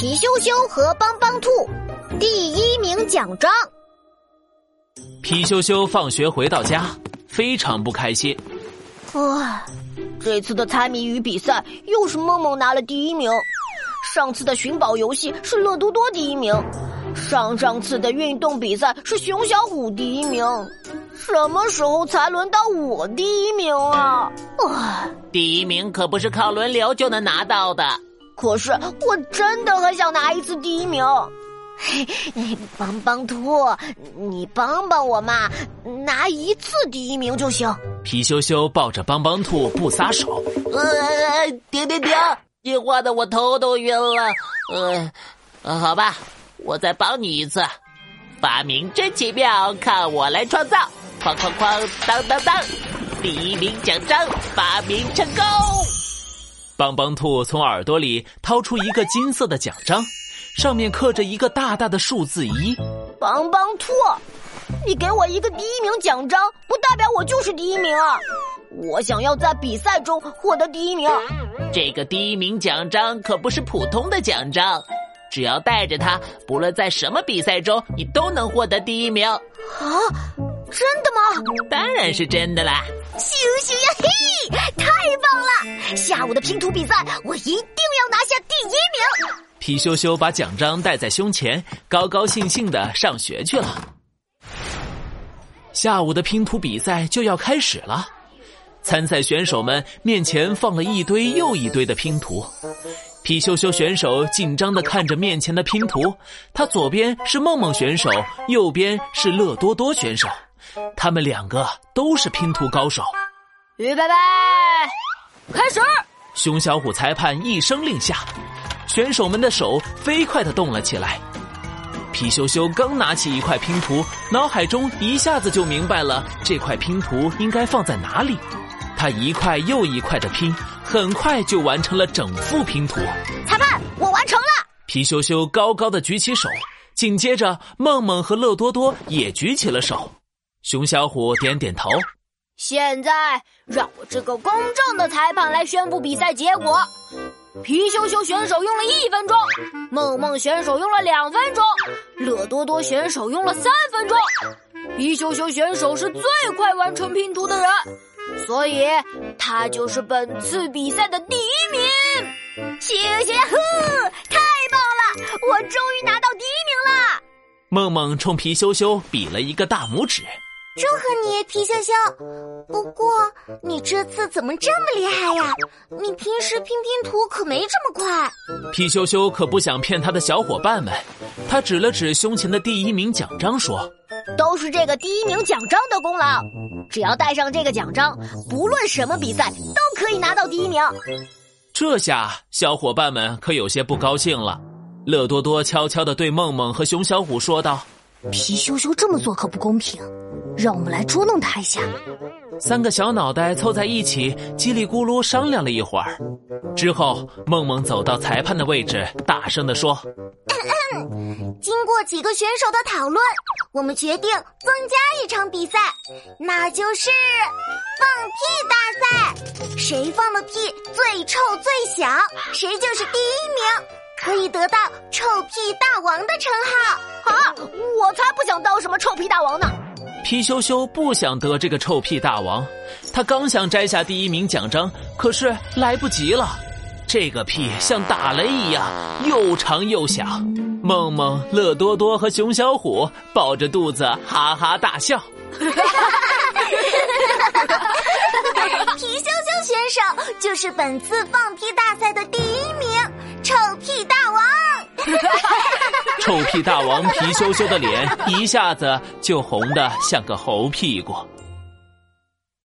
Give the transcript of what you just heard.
皮羞羞和帮帮兔第一名奖章。皮羞羞放学回到家，非常不开心。哇，这次的猜谜语比赛又是梦梦拿了第一名，上次的寻宝游戏是乐多多第一名，上上次的运动比赛是熊小虎第一名，什么时候才轮到我第一名啊？哇，第一名可不是靠轮流就能拿到的。可是我真的很想拿一次第一名。嘿，帮帮兔，你帮帮我嘛，拿一次第一名就行。皮羞羞抱着帮帮兔不撒手。呃，停停停！你画的我头都晕了。呃，好吧，我再帮你一次。发明真奇妙，看我来创造！哐哐哐，当当当！第一名奖章发明成功。帮帮兔从耳朵里掏出一个金色的奖章，上面刻着一个大大的数字一。帮帮兔，你给我一个第一名奖章，不代表我就是第一名啊！我想要在比赛中获得第一名。这个第一名奖章可不是普通的奖章，只要带着它，不论在什么比赛中，你都能获得第一名。啊，真的吗？当然是真的啦！咻咻呀嘿，太棒了！下午的拼图比赛，我一定要拿下第一名。皮羞羞把奖章戴在胸前，高高兴兴的上学去了。下午的拼图比赛就要开始了，参赛选手们面前放了一堆又一堆的拼图。皮羞羞选手紧张的看着面前的拼图，他左边是梦梦选手，右边是乐多多选手。他们两个都是拼图高手。预备备，开始！熊小虎裁判一声令下，选手们的手飞快的动了起来。皮羞羞刚拿起一块拼图，脑海中一下子就明白了这块拼图应该放在哪里。他一块又一块的拼，很快就完成了整副拼图。裁判，我完成了！皮羞羞高高的举起手，紧接着梦梦和乐多多也举起了手。熊小虎点点头。现在让我这个公正的裁判来宣布比赛结果。皮羞羞选手用了一分钟，梦梦选手用了两分钟，乐多多选手用了三分钟。皮羞羞选手是最快完成拼图的人，所以他就是本次比赛的第一名。谢谢呵，太棒了！我终于拿到第一名了。梦梦冲皮羞羞比了一个大拇指。祝贺你，皮羞羞！不过你这次怎么这么厉害呀？你平时拼拼图可没这么快。皮羞羞可不想骗他的小伙伴们，他指了指胸前的第一名奖章说：“都是这个第一名奖章的功劳。只要带上这个奖章，不论什么比赛都可以拿到第一名。”这下小伙伴们可有些不高兴了。乐多多悄悄地对梦梦和熊小虎说道。皮羞羞这么做可不公平，让我们来捉弄他一下。三个小脑袋凑在一起，叽里咕噜商量了一会儿，之后梦梦走到裁判的位置，大声地说：“经过几个选手的讨论，我们决定增加一场比赛，那就是放屁大赛。谁放的屁最臭最响，谁就是第一名。”可以得到臭屁大王的称号啊！我才不想当什么臭屁大王呢！皮羞羞不想得这个臭屁大王，他刚想摘下第一名奖章，可是来不及了。这个屁像打雷一样，又长又响。梦梦、乐多多和熊小虎抱着肚子哈哈大笑。皮羞羞选手就是本次放屁大赛的第一名。臭屁大王！臭屁大王皮羞羞的脸一下子就红的像个猴屁股。